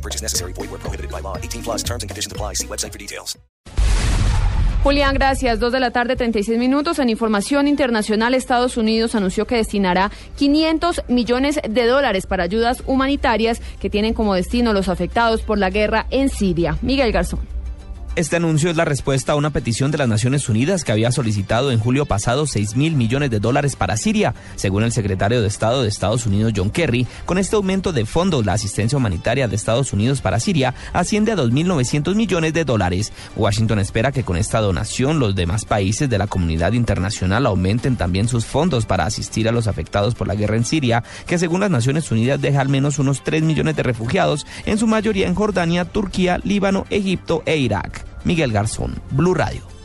No purchase necessary. Void where prohibited by law. 18 plus terms and conditions apply. See website for details. Julián, gracias. Dos de la tarde, 36 minutos. En información internacional, Estados Unidos anunció que destinará 500 millones de dólares para ayudas humanitarias que tienen como destino los afectados por la guerra en Siria. Miguel Garzón. Este anuncio es la respuesta a una petición de las Naciones Unidas que había solicitado en julio pasado 6 mil millones de dólares para Siria. Según el secretario de Estado de Estados Unidos, John Kerry, con este aumento de fondos, la asistencia humanitaria de Estados Unidos para Siria asciende a 2.900 millones de dólares. Washington espera que con esta donación los demás países de la comunidad internacional aumenten también sus fondos para asistir a los afectados por la guerra en Siria, que según las Naciones Unidas deja al menos unos 3 millones de refugiados, en su mayoría en Jordania, Turquía, Líbano, Egipto e Irak. Miguel Garzón, Blue Radio.